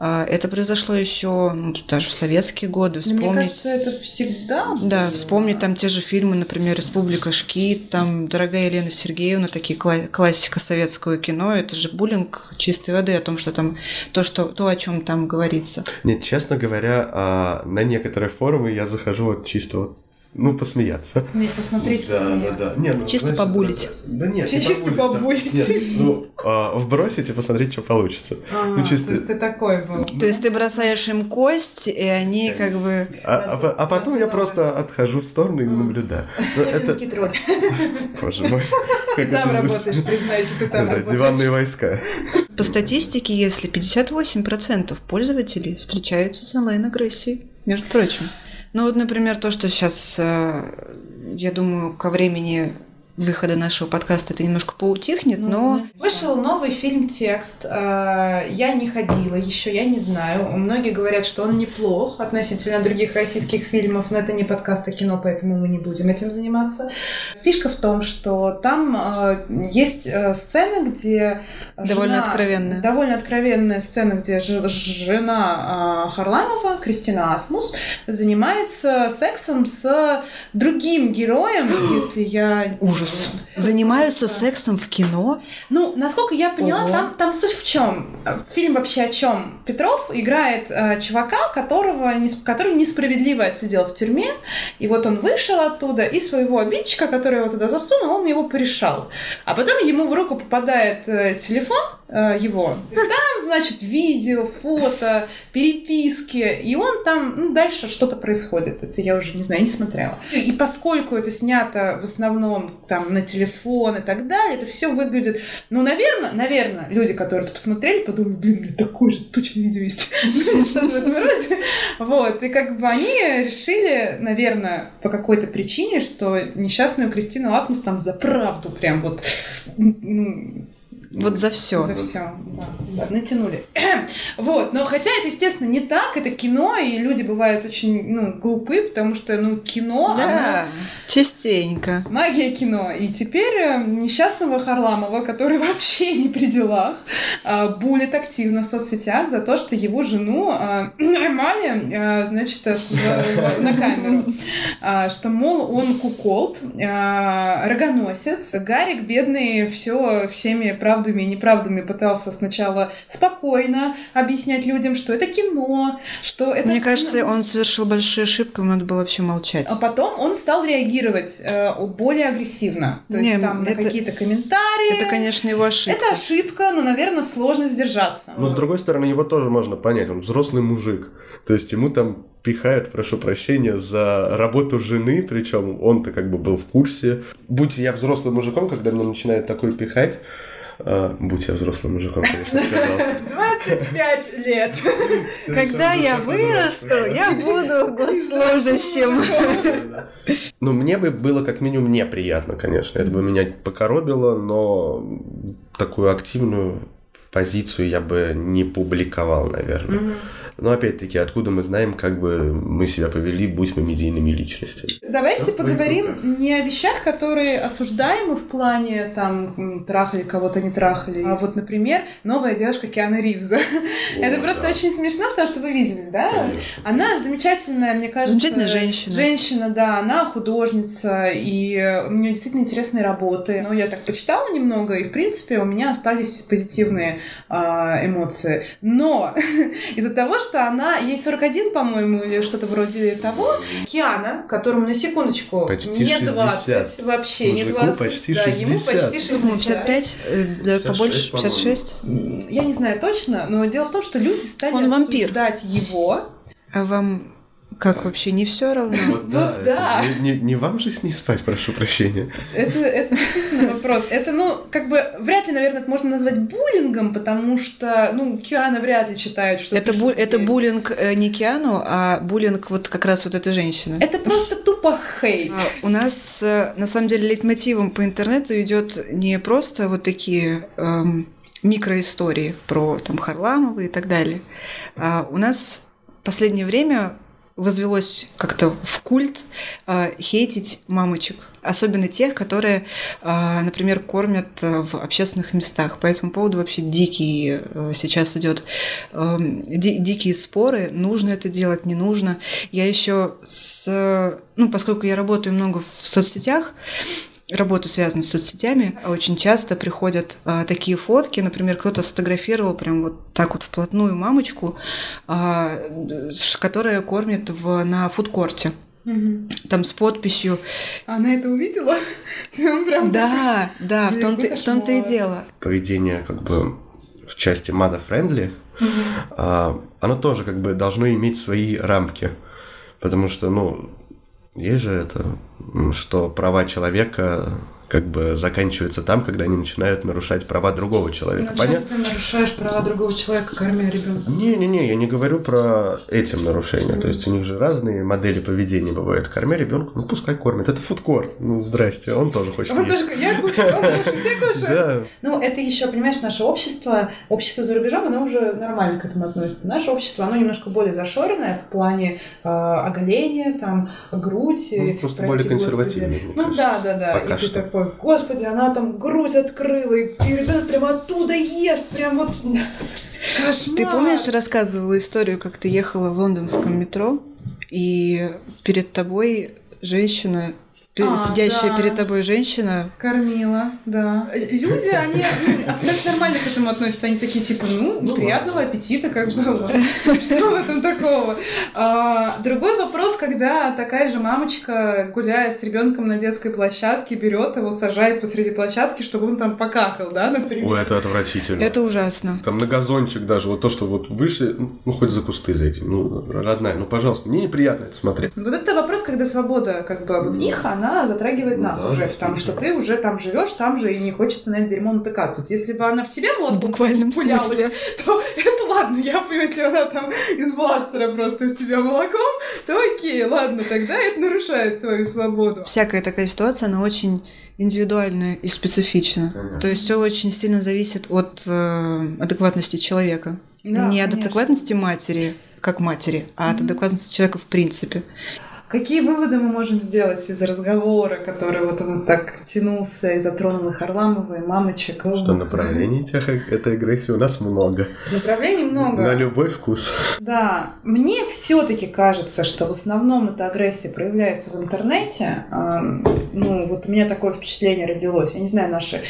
[SPEAKER 3] А, Это произошло еще ну, даже в советские годы.
[SPEAKER 2] Мне
[SPEAKER 3] Вспомнить...
[SPEAKER 2] кажется, это всегда
[SPEAKER 3] Да,
[SPEAKER 2] было.
[SPEAKER 3] вспомнить там те же фильмы, например, «Республика Шкит», там «Дорогая Елена Сергеевна», такие кла- классика советского кино, это же буллинг чистой воды о том, что там, то, что, то о чем там говорится.
[SPEAKER 4] Нет, честно говоря, а, на некоторые форумы я захожу вот чисто вот, ну, посмеяться.
[SPEAKER 2] Сме- Посмотреть,
[SPEAKER 4] Да, да,
[SPEAKER 2] посмеяться.
[SPEAKER 4] да. Не, ну,
[SPEAKER 3] Чисто побулить.
[SPEAKER 4] Да нет, не
[SPEAKER 2] Чисто
[SPEAKER 4] побулить, да. Нет, ну, а, вбросить и посмотреть, что получится.
[SPEAKER 2] А,
[SPEAKER 4] Ну, чисто-
[SPEAKER 2] То есть ты такой был.
[SPEAKER 3] То есть ты бросаешь им кость, и они как бы...
[SPEAKER 4] А, а а потом я просто отхожу в сторону и
[SPEAKER 2] Мгм.
[SPEAKER 4] наблюдаю. Ну, это,
[SPEAKER 2] тролль.
[SPEAKER 4] боже мой.
[SPEAKER 2] Ты
[SPEAKER 4] как
[SPEAKER 2] там работаешь, признайся, ты там
[SPEAKER 4] Да,
[SPEAKER 2] работаешь.
[SPEAKER 4] диванные войска.
[SPEAKER 3] По статистике, если 58% пользователей встречаются с онлайн-агрессией, между прочим. Ну вот, например, то, что сейчас, я думаю, ко времени выхода нашего подкаста это немножко поутихнет, но...
[SPEAKER 2] Вышел новый фильм «Текст». Э, Я не ходила еще, я не знаю. Многие говорят, что он неплох относительно других российских фильмов, но это не подкаст, а кино, поэтому мы не будем этим заниматься. Фишка в том, что там э, есть э, сцены, где...
[SPEAKER 3] Довольно
[SPEAKER 2] жена-
[SPEAKER 3] откровенная.
[SPEAKER 2] Довольно откровенная сцена, где ж- жена Харламова, Кристина Асмус, занимается сексом с другим героем, если я...
[SPEAKER 3] Ужас. Занимаются сексом в кино?
[SPEAKER 2] Ну, насколько я поняла,
[SPEAKER 3] Ого.
[SPEAKER 2] там, там суть в чем? Фильм вообще о чем? Петров играет э, чувака, которого не, который несправедливо отсидел в тюрьме, и вот он вышел оттуда, и своего обидчика, который его туда засунул, он его порешал. А потом ему в руку попадает э, телефон э, его. Там, значит, видео, фото, переписки, и он там, ну, дальше что-то происходит. Это я уже не знаю, не смотрела. И поскольку это снято в основном там на телефон и так далее, это все выглядит, ну, наверное, наверное, люди, которые это посмотрели, подумали, блин, меня такое же точно видео есть. Роде. Вот, и как бы они решили, наверное, по какой-то причине, что несчастную Кристину Асмус там за правду прям вот, ну,
[SPEAKER 3] Вот за все.
[SPEAKER 2] за все, да, да, натянули. вот, но хотя это, естественно, не так, это кино, и люди бывают очень, ну, глупы, потому что, ну, кино, оно-
[SPEAKER 3] Да, частенько.
[SPEAKER 2] Магия кино. И теперь э, несчастного Харламова, который вообще не при делах, э, булит активно в соцсетях за то, что его жену э, поймали, э, значит, э, в- на камеру. А, Что, мол, он куколд, э, рогоносец. Гарик, бедный, все всеми правдами и неправдами пытался сначала спокойно объяснять людям, что это кино, что это...
[SPEAKER 3] Мне кажется, он совершил большую ошибку, ему надо было вообще молчать.
[SPEAKER 2] А потом он стал реагировать э, более агрессивно. То
[SPEAKER 3] Не,
[SPEAKER 2] есть там на
[SPEAKER 3] это-
[SPEAKER 2] какие-то комментарии.
[SPEAKER 3] Это, конечно, его ошибка.
[SPEAKER 2] Это ошибка, но, наверное, сложно сдержаться.
[SPEAKER 4] Но с другой стороны, его тоже можно понять, он взрослый мужик. То есть ему там пихают, прошу прощения, за работу жены, причем он-то как бы был в курсе. Будь я взрослым мужиком, когда мне начинают такое пихать, а, будь я взрослым мужиком, конечно, сказал.
[SPEAKER 2] 25 лет.
[SPEAKER 3] Когда я вырасту, я буду госслужащим.
[SPEAKER 4] Ну, мне бы было как минимум неприятно, конечно. Это бы меня покоробило, но такую активную позицию я бы не публиковал, наверное. Но опять-таки, откуда мы знаем, как бы мы себя повели, будь мы медийными личностями?
[SPEAKER 2] Давайте
[SPEAKER 4] Всё в твоих
[SPEAKER 2] поговорим не о вещах, которые осуждаемы в плане там трахали кого-то, не трахали. А вот, например, новая девушка Киана Ривза. Это
[SPEAKER 4] О,
[SPEAKER 2] просто
[SPEAKER 4] да,
[SPEAKER 2] очень смешно, потому что вы видели, да?
[SPEAKER 4] конечно.
[SPEAKER 2] Она замечательная, мне кажется.
[SPEAKER 3] Замечательная женщина.
[SPEAKER 2] Женщина, да, она художница, и э, у нее действительно интересные работы. Но я так почитала немного, и, в принципе, у меня остались позитивные а, эмоции. Но из-за того, что она, ей 41, по-моему, или что-то вроде того, Киана, которому на секундочку
[SPEAKER 4] Почти
[SPEAKER 2] не
[SPEAKER 4] 60.
[SPEAKER 2] 20, вообще не
[SPEAKER 4] Мужику
[SPEAKER 2] 20,
[SPEAKER 4] почти
[SPEAKER 2] да, ему
[SPEAKER 4] 60.
[SPEAKER 2] почти
[SPEAKER 3] По-моему,
[SPEAKER 2] 60.
[SPEAKER 3] 55, э, да,
[SPEAKER 4] 56,
[SPEAKER 3] побольше,
[SPEAKER 4] по-моему.
[SPEAKER 3] 56.
[SPEAKER 2] Я не знаю точно, но дело в том, что люди стали
[SPEAKER 3] Он вампир.
[SPEAKER 2] его.
[SPEAKER 3] А вам как вообще не все равно?
[SPEAKER 4] Вот да,
[SPEAKER 2] Вот да.
[SPEAKER 4] это Не, не- вам же с ней спать, прошу прощения.
[SPEAKER 2] Это, это действительно вопрос. Это, ну, как бы, вряд ли, наверное, это можно назвать буллингом, потому что, ну, Киана вряд ли читает, что
[SPEAKER 3] Это, бу- это буллинг э, не Киану, а буллинг вот как раз вот этой женщины.
[SPEAKER 2] Это просто тупо хейт.
[SPEAKER 3] А, У нас э, на самом деле лейтмотивом по интернету идет не просто вот такие эм, микроистории про там Харламова и так далее. А у нас в последнее время возвелось как-то в культ э, хейтить мамочек. Особенно тех, которые, э, например, кормят э, в общественных местах. По этому поводу вообще дикий э, сейчас идет эм, ди- дикие споры, нужно это делать, не нужно. Я еще с, ну, поскольку я работаю много в соцсетях, работу, связанную с соцсетями, очень часто приходят а, такие фотки, например, кто-то сфотографировал прям вот так вот вплотную мамочку, а, которая кормит в, на фудкорте,
[SPEAKER 2] Мгм.
[SPEAKER 3] там с подписью.
[SPEAKER 2] Она это увидела? Прям
[SPEAKER 3] Да, да, в том-то, в том-то и дело.
[SPEAKER 4] Поведение как бы в части мада-френдли,
[SPEAKER 2] Мгм.
[SPEAKER 4] а, оно тоже как бы должно иметь свои рамки. Потому что, ну, есть же это, что права человека как бы заканчиваются там, когда они начинают нарушать права другого человека.
[SPEAKER 2] Ну,
[SPEAKER 4] Понятно?
[SPEAKER 2] ты нарушаешь права другого человека, кормя ребенка?
[SPEAKER 4] Не-не-не, я не говорю про этим нарушения. То есть у них же разные модели поведения бывают. Кормя ребенка, ну пускай кормит. Это фудкорт. Ну, здрасте, он тоже хочет
[SPEAKER 2] Он
[SPEAKER 4] есть.
[SPEAKER 2] тоже, я кушаю, он кушает, кушают.
[SPEAKER 4] Да,
[SPEAKER 2] Ну, это еще, понимаешь, наше общество, общество за рубежом, оно уже нормально к этому относится. Наше общество, оно немножко более зашоренное в плане э, оголения, там, грудь.
[SPEAKER 4] Ну, просто более мне
[SPEAKER 2] Ну да, да, да.
[SPEAKER 4] Пока
[SPEAKER 2] и ты
[SPEAKER 4] что.
[SPEAKER 2] Такой, господи, она там грудь открыла, и, ребенок прям оттуда ест, прям вот кошмар.
[SPEAKER 3] Ты помнишь, рассказывала историю, как ты ехала в лондонском метро, и перед тобой женщина,
[SPEAKER 2] А,
[SPEAKER 3] сидящая
[SPEAKER 2] да.
[SPEAKER 3] перед тобой женщина,
[SPEAKER 2] Кормила, да. Люди, они ну, абсолютно нормально к этому относятся. Они такие, типа, ну,
[SPEAKER 4] Ну,
[SPEAKER 2] приятного
[SPEAKER 4] ладно.
[SPEAKER 2] аппетита, как бы. Что в этом такого? А, другой вопрос, когда такая же мамочка, гуляя с ребенком на детской площадке, берет его, сажает посреди площадки, чтобы он там покакал, да, например.
[SPEAKER 4] Ой, это отвратительно.
[SPEAKER 3] это ужасно.
[SPEAKER 4] Там на газончик даже, вот то, что вот вышли, ну хоть за кусты зайти, ну родная, ну пожалуйста, мне неприятно это смотреть.
[SPEAKER 2] Вот это вопрос, когда свобода, как бы, вот их, она затрагивает
[SPEAKER 4] Ну
[SPEAKER 2] нас
[SPEAKER 4] да,
[SPEAKER 2] уже, потому что ты уже там живешь, там же, и не хочется на это дерьмо натыкаться. Если бы она в тебя
[SPEAKER 3] В
[SPEAKER 2] молотком
[SPEAKER 3] буквальном
[SPEAKER 2] пулялась,
[SPEAKER 3] смысле.
[SPEAKER 2] то это ладно, я пою, если она там из бластера просто в тебя молоком, то окей, ладно, тогда это нарушает твою свободу.
[SPEAKER 3] Всякая такая ситуация, она очень индивидуальна и специфична.
[SPEAKER 4] Понятно.
[SPEAKER 3] То есть все очень сильно зависит от э, адекватности человека.
[SPEAKER 2] Да,
[SPEAKER 3] Не от
[SPEAKER 2] конечно.
[SPEAKER 3] адекватности матери, как матери, а от
[SPEAKER 2] Мгм.
[SPEAKER 3] адекватности человека в принципе.
[SPEAKER 2] Какие выводы мы можем сделать из разговора, который вот он так тянулся и затронул и Харламова, и мамочек?
[SPEAKER 4] Что направлений тех, этой агрессии у нас много.
[SPEAKER 2] Направлений много.
[SPEAKER 4] На любой вкус.
[SPEAKER 2] Да, мне все-таки кажется, что в основном эта агрессия проявляется в интернете. Ну, вот у меня такое впечатление родилось. Я не знаю, наши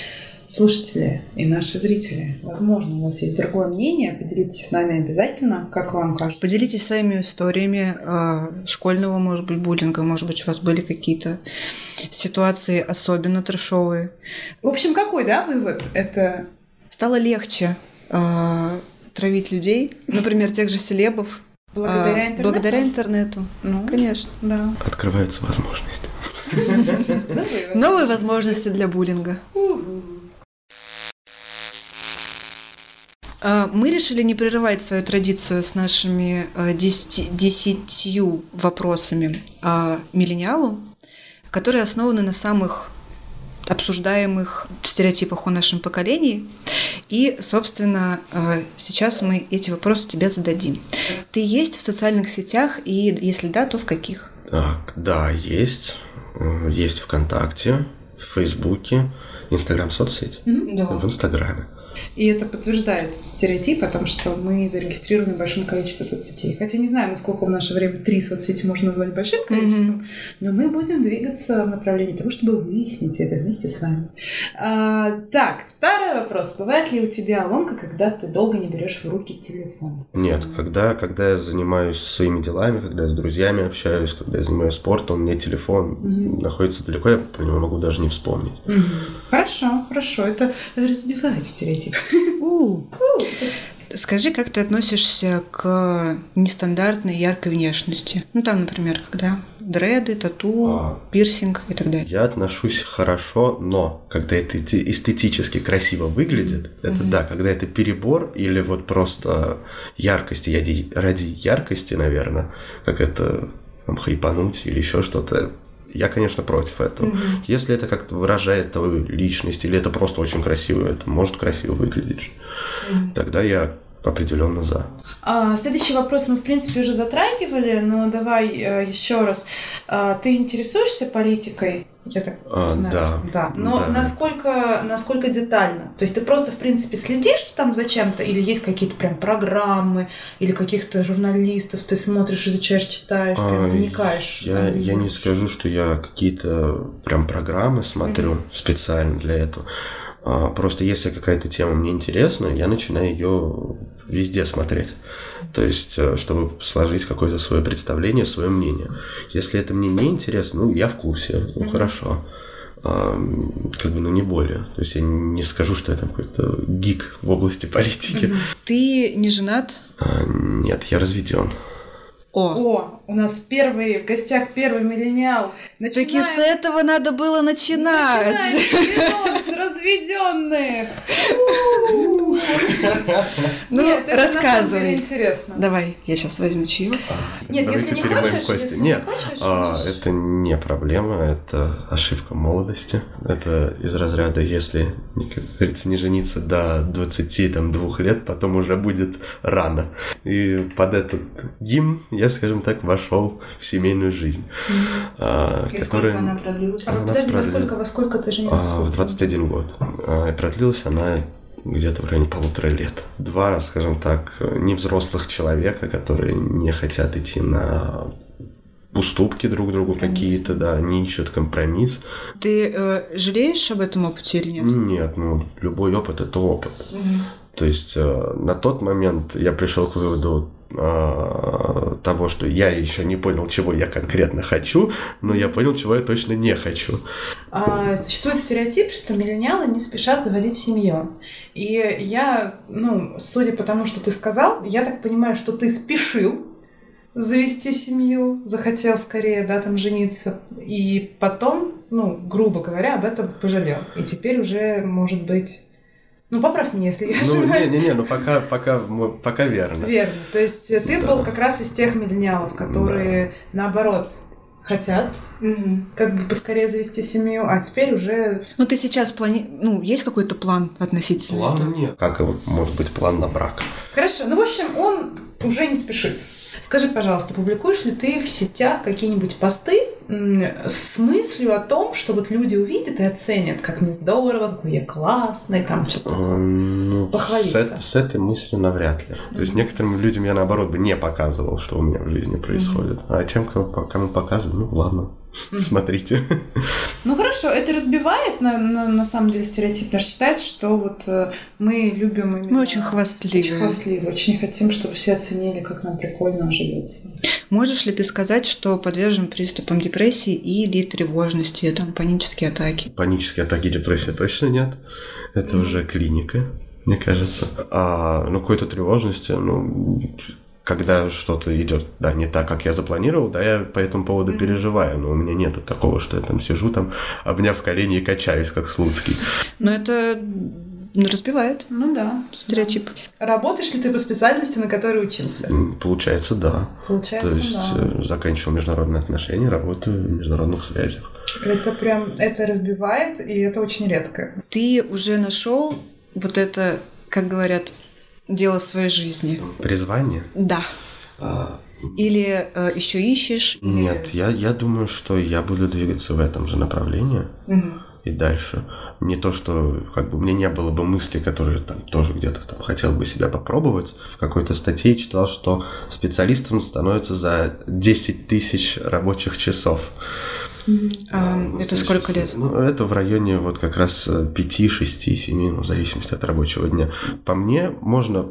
[SPEAKER 2] слушатели и наши зрители, возможно, у вас есть другое мнение, поделитесь с нами обязательно, как вам кажется.
[SPEAKER 3] Поделитесь своими историями э, школьного, может быть, буллинга, может быть, у вас были какие-то ситуации особенно трешовые.
[SPEAKER 2] В общем, какой, да, вывод? Это
[SPEAKER 3] Стало легче э, травить людей, например, тех же селебов.
[SPEAKER 2] благодаря
[SPEAKER 3] э,
[SPEAKER 2] интернету?
[SPEAKER 3] Благодаря интернету,
[SPEAKER 2] Ну,
[SPEAKER 3] конечно.
[SPEAKER 2] да.
[SPEAKER 4] Открываются возможности.
[SPEAKER 3] Новые возможности для буллинга.
[SPEAKER 2] Уху.
[SPEAKER 3] Э, Мы решили не прерывать свою традицию с нашими десяти- десятью вопросами о миллениалу, которые основаны на самых обсуждаемых стереотипах о нашем поколении. И, собственно, сейчас мы эти вопросы тебе зададим. Ты есть в социальных сетях, и если да, то в каких?
[SPEAKER 4] Так, да, есть. Есть ВКонтакте, в Фейсбуке, Инстаграм соцсеть. В Инстаграме.
[SPEAKER 2] И это подтверждает стереотип о том, что мы зарегистрированы большим количеством соцсетей. Хотя не знаю, насколько в наше время три соцсети можно назвать большим количеством, но мы будем двигаться в направлении того, чтобы выяснить это вместе с вами. А, так, второй вопрос. Бывает ли у тебя ломка, когда ты долго не берешь в руки телефон?
[SPEAKER 4] Нет, когда, когда я занимаюсь своими делами, когда я с друзьями общаюсь, когда я занимаюсь спортом, у меня телефон
[SPEAKER 2] Мгм.
[SPEAKER 4] находится далеко, я про него могу даже не вспомнить.
[SPEAKER 2] Мгм. Хорошо, хорошо. Это разбивает стереотип.
[SPEAKER 3] Скажи, как ты относишься к нестандартной яркой внешности? Ну, там, например, когда дреды, тату,
[SPEAKER 4] А.
[SPEAKER 3] пирсинг и так далее.
[SPEAKER 4] Я отношусь хорошо, но когда это эстетически красиво выглядит, это
[SPEAKER 3] Мгм.
[SPEAKER 4] да, когда это перебор или вот просто яркости ради, ради яркости, наверное, как это там, хайпануть или еще что-то, я, конечно, против этого.
[SPEAKER 3] Мгм.
[SPEAKER 4] Если это как-то выражает твою личность, или это просто очень красиво, это может красиво выглядеть,
[SPEAKER 3] Мгм.
[SPEAKER 4] тогда я определенно за.
[SPEAKER 2] А, следующий вопрос мы, в принципе, уже затрагивали, но давай э, еще раз. А, ты интересуешься политикой? Я так
[SPEAKER 4] А,
[SPEAKER 2] знаю,
[SPEAKER 4] да.
[SPEAKER 2] да. Но
[SPEAKER 4] Да.
[SPEAKER 2] насколько, насколько детально? То есть ты просто, в принципе, следишь там за чем-то, или есть какие-то прям программы, или каких-то журналистов ты смотришь, изучаешь, читаешь, прям
[SPEAKER 4] А,
[SPEAKER 2] вникаешь?
[SPEAKER 4] Я, я не скажу, что я какие-то прям программы смотрю специально для этого. А, Просто если какая-то тема мне интересна, я начинаю ее везде смотреть. То есть, э, чтобы сложить какое-то свое представление, свое мнение. Если это мне не интересно, ну, я в курсе, ну,
[SPEAKER 2] Мгм.
[SPEAKER 4] хорошо. А, Как бы, ну, не более. То есть, я не скажу, что я там какой-то гик в области политики.
[SPEAKER 2] Мгм.
[SPEAKER 3] Ты не женат?
[SPEAKER 4] А, Нет, я разведен.
[SPEAKER 3] О,
[SPEAKER 2] О, у нас первый, в гостях первый миллениал.
[SPEAKER 3] так и с
[SPEAKER 2] Начинаем-
[SPEAKER 3] этого надо было начинать.
[SPEAKER 2] Начинаем с разведенных.
[SPEAKER 3] Ну,
[SPEAKER 2] Нет,
[SPEAKER 3] рассказывай.
[SPEAKER 2] интересно.
[SPEAKER 3] Давай, я сейчас возьму чаек.
[SPEAKER 2] Нет,
[SPEAKER 4] Давайте
[SPEAKER 2] если не хочешь,
[SPEAKER 4] кости.
[SPEAKER 2] если
[SPEAKER 4] Нет,
[SPEAKER 2] не хочешь,
[SPEAKER 4] А,
[SPEAKER 2] можешь-
[SPEAKER 4] это не проблема, это ошибка молодости. Это из разряда, если, как говорится, не жениться до 22 лет, потом уже будет рано. И под этот гимн я, скажем так, вошел в семейную жизнь. А,
[SPEAKER 5] И
[SPEAKER 4] которая-
[SPEAKER 5] сколько она продлилась?
[SPEAKER 2] А
[SPEAKER 4] Она
[SPEAKER 2] подожди, во
[SPEAKER 4] продлила-
[SPEAKER 2] сколько, во сколько ты
[SPEAKER 4] а,
[SPEAKER 2] женился?
[SPEAKER 4] в 21 год. А, продлилась она где-то в районе полутора лет. Два, скажем так, невзрослых человека, которые не хотят идти на уступки друг другу какие-то, да, не ищут компромисс.
[SPEAKER 3] Ты э, жалеешь об этом опыте или нет?
[SPEAKER 4] Нет, ну, любой опыт – это опыт.
[SPEAKER 3] Мгм.
[SPEAKER 4] То есть э, на тот момент я пришел к выводу того, что я еще не понял, чего я конкретно хочу, но я понял, чего я точно не хочу.
[SPEAKER 2] А, существует стереотип, что миллениалы не спешат заводить семью. И я, ну, судя по тому, что ты сказал, я так понимаю, что ты спешил завести семью, захотел скорее, да, там жениться, и потом, ну, грубо говоря, об этом пожалел. И теперь уже, может быть... Ну, поправь меня, если я
[SPEAKER 4] Ну,
[SPEAKER 2] ошибаюсь.
[SPEAKER 4] не-не-не, ну пока, пока, пока верно.
[SPEAKER 2] Верно. То есть э, ты
[SPEAKER 4] Да.
[SPEAKER 2] был как раз из тех миллениалов, которые, наоборот, хотят как бы поскорее завести семью, а теперь уже
[SPEAKER 3] Ну, ты сейчас плани... Ну, есть какой-то план относительно
[SPEAKER 4] Плана
[SPEAKER 3] этого?
[SPEAKER 4] нет. Как может быть план на брак?
[SPEAKER 2] Хорошо, ну, в общем, он уже не спешит. Скажи, пожалуйста, публикуешь ли ты в сетях какие-нибудь посты с мыслью о том, что вот люди увидят и оценят, как мне здорово, какой я классный, там что-то?
[SPEAKER 4] Эм, Ну, с,
[SPEAKER 2] Похвалиться.
[SPEAKER 4] эт- с этой мыслью навряд ли. То есть некоторым людям я наоборот бы не показывал, что у меня в жизни происходит. А тем, кому, кому показываю, ну ладно,
[SPEAKER 2] Мгм.
[SPEAKER 4] смотрите.
[SPEAKER 2] Ну хорошо, это разбивает на, на, на самом деле стереотип наш считает, что вот э, мы любим именно...
[SPEAKER 3] Мы очень
[SPEAKER 2] Очень
[SPEAKER 3] хвастливы.
[SPEAKER 2] хвастливы, очень хотим, чтобы все оценили, как нам прикольно живется.
[SPEAKER 3] Можешь ли ты сказать, что подвержен приступам депрессии или тревожности, там, панические атаки?
[SPEAKER 4] Панические атаки, депрессия точно нет. Это
[SPEAKER 2] Мгм.
[SPEAKER 4] уже клиника, мне кажется. А, ну, какой-то тревожности, ну, когда что-то идет, да, не так, как я запланировал, да, я по этому поводу переживаю, но у меня нету такого, что я там сижу, там, обняв колени и качаюсь, как Слуцкий.
[SPEAKER 3] Но это разбивает
[SPEAKER 2] Ну да.
[SPEAKER 3] стереотип.
[SPEAKER 2] Работаешь ли ты по специальности, на которой учился?
[SPEAKER 4] Получается, да.
[SPEAKER 2] Получается,
[SPEAKER 4] То есть
[SPEAKER 2] да.
[SPEAKER 4] э, заканчивал международные отношения, работаю в международных связях.
[SPEAKER 2] Это прям, это разбивает, и это очень редко.
[SPEAKER 3] Ты уже нашел вот это, как говорят, дело своей жизни?
[SPEAKER 4] Призвание?
[SPEAKER 3] Да.
[SPEAKER 4] А,
[SPEAKER 3] Или э, еще ищешь? или-
[SPEAKER 4] Нет, я, я думаю, что я буду двигаться в этом же направлении
[SPEAKER 2] Мгм.
[SPEAKER 4] и дальше. Не то, что как бы у меня не было бы мысли, которые там тоже где-то там хотел бы себя попробовать. В какой-то статье читал, что специалистом становится за 10 тысяч рабочих часов.
[SPEAKER 3] А, это сколько лет?
[SPEAKER 4] Ну, это в районе вот как раз 5, 6, 7, ну, в зависимости от рабочего дня. По мне, можно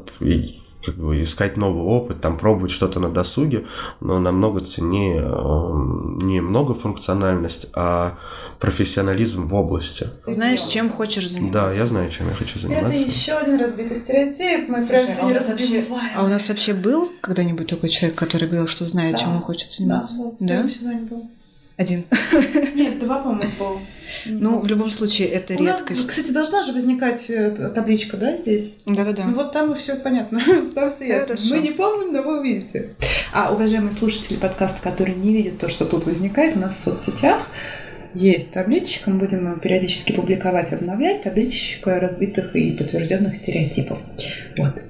[SPEAKER 4] как бы, искать новый опыт, там пробовать что-то на досуге, но намного ценнее э, не многофункциональность, а профессионализм в области.
[SPEAKER 3] Знаешь, чем хочешь заниматься?
[SPEAKER 4] Да, я знаю, чем я хочу
[SPEAKER 2] Это
[SPEAKER 4] заниматься.
[SPEAKER 2] еще один разбитый стереотип. Мы
[SPEAKER 3] Слушай,
[SPEAKER 2] прям
[SPEAKER 3] а у
[SPEAKER 2] сегодня
[SPEAKER 3] нас вообще-. А у нас вообще был когда-нибудь такой человек, который говорил, что знает,
[SPEAKER 2] Да.
[SPEAKER 3] чем он хочет
[SPEAKER 2] Да,
[SPEAKER 3] заниматься? Да?
[SPEAKER 2] первом сезоне был.
[SPEAKER 3] Один.
[SPEAKER 2] Нет, два, по-моему, было.
[SPEAKER 3] Ну, в любом случае, это
[SPEAKER 2] У нас,
[SPEAKER 3] редкость.
[SPEAKER 2] кстати, должна же возникать э, табличка, да, здесь? Ну
[SPEAKER 3] Да-да-да.
[SPEAKER 2] вот там и все понятно. Там все ясно.
[SPEAKER 3] Хорошо.
[SPEAKER 2] Мы не помним, но вы увидите. А, уважаемые слушатели подкаста, которые не видят то, что тут возникает, у нас в соцсетях есть табличка, мы будем ее периодически публиковать, обновлять, табличка разбитых и подтвержденных стереотипов. Вот.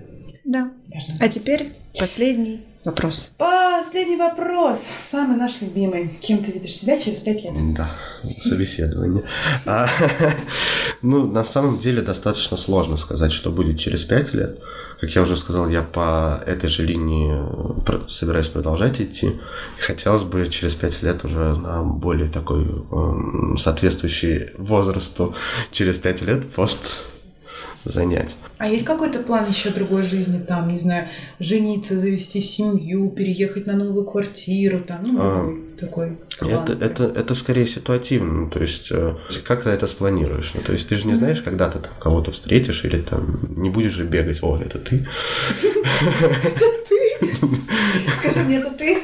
[SPEAKER 3] Да.
[SPEAKER 2] Должна
[SPEAKER 3] А теперь последний вопрос.
[SPEAKER 2] Последний вопрос, самый наш любимый. Кем ты видишь себя через пять лет?
[SPEAKER 4] Да, собеседование. А, ну, на самом деле достаточно сложно сказать, что будет через пять лет. Как я уже сказал, я по этой же линии э, собираюсь продолжать идти. И хотелось бы через пять лет уже на более такой эм, соответствующий возрасту через пять лет пост занять.
[SPEAKER 2] А есть какой-то план еще другой жизни, там, не знаю, жениться, завести семью, переехать на новую квартиру, там, ну,
[SPEAKER 4] А,
[SPEAKER 2] такой план?
[SPEAKER 4] Это, это, это скорее ситуативно, ну, то есть э, как ты это спланируешь? Ну, то есть ты же не знаешь, когда ты там кого-то встретишь или там не будешь же бегать, о, это ты.
[SPEAKER 2] Скажи мне, это ты?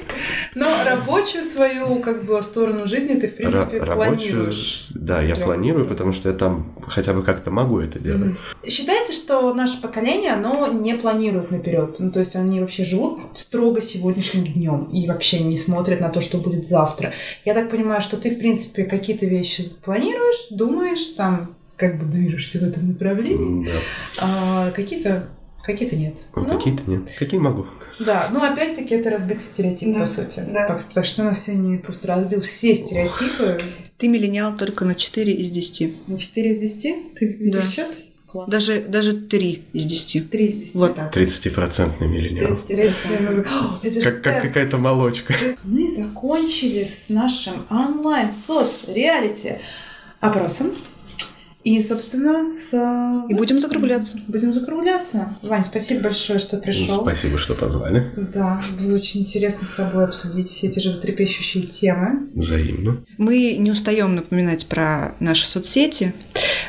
[SPEAKER 2] Но рабочую свою, как бы, сторону жизни ты, в принципе,
[SPEAKER 4] Ра- рабочую,
[SPEAKER 2] планируешь.
[SPEAKER 4] да, я планирую, потому что я там хотя бы как-то могу это делать.
[SPEAKER 2] Мгм. Считается, что наше поколение, оно не планирует наперед. Ну, то есть они вообще живут строго сегодняшним днем и вообще не смотрят на то, что будет завтра. Я так понимаю, что ты, в принципе, какие-то вещи планируешь, думаешь, там, как бы движешься в этом направлении,
[SPEAKER 4] Да.
[SPEAKER 2] а какие-то какие-то нет.
[SPEAKER 4] Ну, Какие-то нет. Какие могу?
[SPEAKER 2] Да, но опять-таки это разбитый стереотип,
[SPEAKER 3] Да,
[SPEAKER 2] по сути.
[SPEAKER 3] да.
[SPEAKER 2] Так, так что у нас сегодня просто разбил все стереотипы.
[SPEAKER 3] Ты миллениал только на 4 из 10.
[SPEAKER 2] На 4 из 10? Ты видишь
[SPEAKER 3] Да.
[SPEAKER 2] счет? Класс.
[SPEAKER 3] Даже, даже 3 из 10.
[SPEAKER 2] 3 из 10.
[SPEAKER 3] Вот
[SPEAKER 2] так.
[SPEAKER 4] 30-процентный миллениал.
[SPEAKER 2] Стереотипы. О, это же
[SPEAKER 4] Как, как какая-то молочка.
[SPEAKER 2] Мы закончили с нашим онлайн соц-реалити опросом. И, собственно, с...
[SPEAKER 3] И будем закругляться.
[SPEAKER 2] Будем закругляться. Вань, спасибо большое, что пришел.
[SPEAKER 4] Спасибо, что позвали.
[SPEAKER 2] Да, было очень интересно с тобой обсудить все эти животрепещущие темы.
[SPEAKER 4] Взаимно.
[SPEAKER 3] Мы не устаем напоминать про наши соцсети.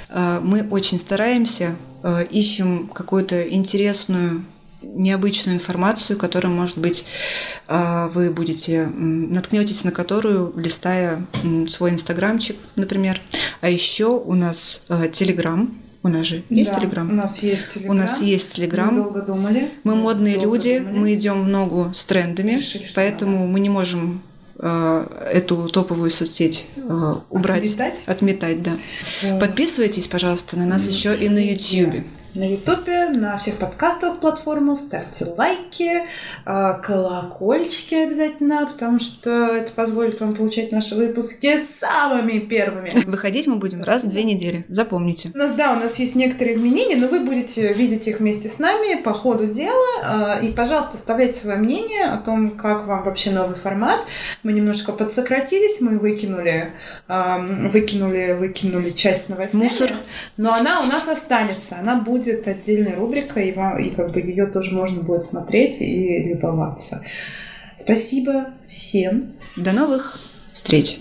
[SPEAKER 3] Э, Мы очень стараемся, э, ищем какую-то интересную, необычную информацию, которую, может быть, э, вы будете наткнетесь на которую, листая свой инстаграмчик, например. А еще у нас э, Телеграм. У нас же есть
[SPEAKER 2] Да, У
[SPEAKER 3] Телеграм.
[SPEAKER 2] нас есть
[SPEAKER 3] У
[SPEAKER 2] Телеграм.
[SPEAKER 3] нас есть
[SPEAKER 2] Мы
[SPEAKER 3] Телеграм.
[SPEAKER 2] долго думали.
[SPEAKER 3] Мы модные
[SPEAKER 2] долго
[SPEAKER 3] люди,
[SPEAKER 2] думали.
[SPEAKER 3] мы идем в ногу с трендами,
[SPEAKER 2] Решили,
[SPEAKER 3] поэтому мы не можем э, эту топовую соцсеть э, убрать,
[SPEAKER 2] Отметать.
[SPEAKER 3] отметать, да.
[SPEAKER 2] Вот.
[SPEAKER 3] Подписывайтесь, пожалуйста, на нас еще и на. YouTube.
[SPEAKER 2] На Ютубе, на всех подкастовых платформах. Ставьте лайки, а, колокольчики обязательно, потому что это позволит вам получать наши выпуски самыми первыми.
[SPEAKER 3] Выходить мы будем раз в две недели. Запомните.
[SPEAKER 2] У нас, да, у нас есть некоторые изменения, но вы будете видеть их вместе с нами по ходу дела. А, И, пожалуйста, оставляйте свое мнение о том, как вам вообще новый формат. Мы немножко подсократились, мы выкинули, выкинули, выкинули часть с новостями.
[SPEAKER 3] Мусор.
[SPEAKER 2] Но она у нас останется. Она будет будет отдельная рубрика, и, вам, и как бы ее тоже можно будет смотреть и любоваться. Спасибо всем.
[SPEAKER 3] До новых встреч.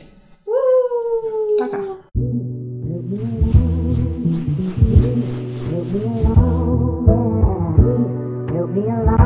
[SPEAKER 3] Пока.
[SPEAKER 1] Be alive.